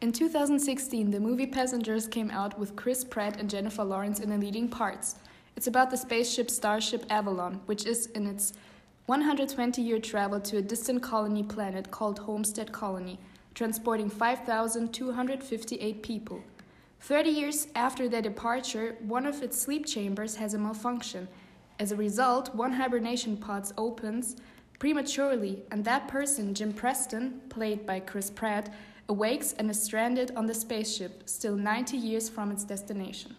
In 2016, the movie Passengers came out with Chris Pratt and Jennifer Lawrence in the leading parts. It's about the spaceship Starship Avalon, which is in its 120 year travel to a distant colony planet called Homestead Colony, transporting 5,258 people. 30 years after their departure, one of its sleep chambers has a malfunction. As a result, one hibernation pod opens prematurely, and that person, Jim Preston, played by Chris Pratt, awakes and is stranded on the spaceship, still 90 years from its destination.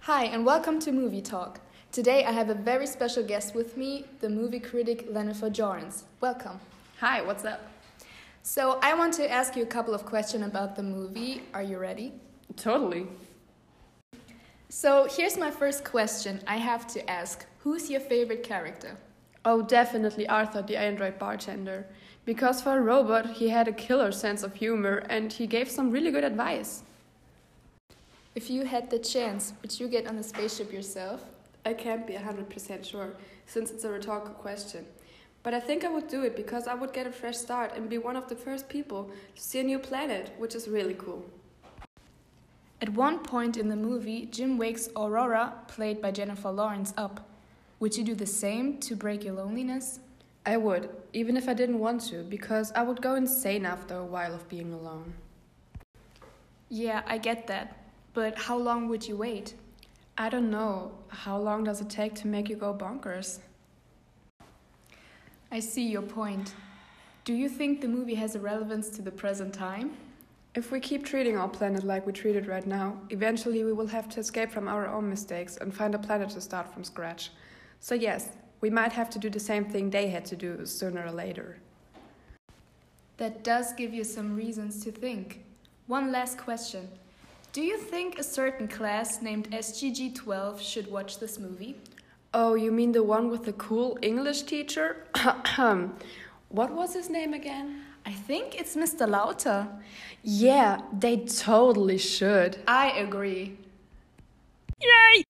Hi, and welcome to Movie Talk. Today I have a very special guest with me, the movie critic Lennifer Jorens. Welcome. Hi, what's up? So, I want to ask you a couple of questions about the movie. Are you ready? Totally. So, here's my first question I have to ask Who's your favorite character? Oh, definitely Arthur, the android bartender. Because for a robot, he had a killer sense of humor and he gave some really good advice. If you had the chance, would you get on a spaceship yourself? I can't be 100% sure, since it's a rhetorical question. But I think I would do it because I would get a fresh start and be one of the first people to see a new planet, which is really cool. At one point in the movie, Jim wakes Aurora, played by Jennifer Lawrence, up. Would you do the same to break your loneliness? I would, even if I didn't want to, because I would go insane after a while of being alone. Yeah, I get that. But how long would you wait? I don't know. How long does it take to make you go bonkers? I see your point. Do you think the movie has a relevance to the present time? If we keep treating our planet like we treat it right now, eventually we will have to escape from our own mistakes and find a planet to start from scratch. So, yes, we might have to do the same thing they had to do sooner or later. That does give you some reasons to think. One last question Do you think a certain class named SGG 12 should watch this movie? Oh, you mean the one with the cool English teacher? what was his name again? I think it's Mr. Lauter. Yeah, they totally should. I agree. Yay!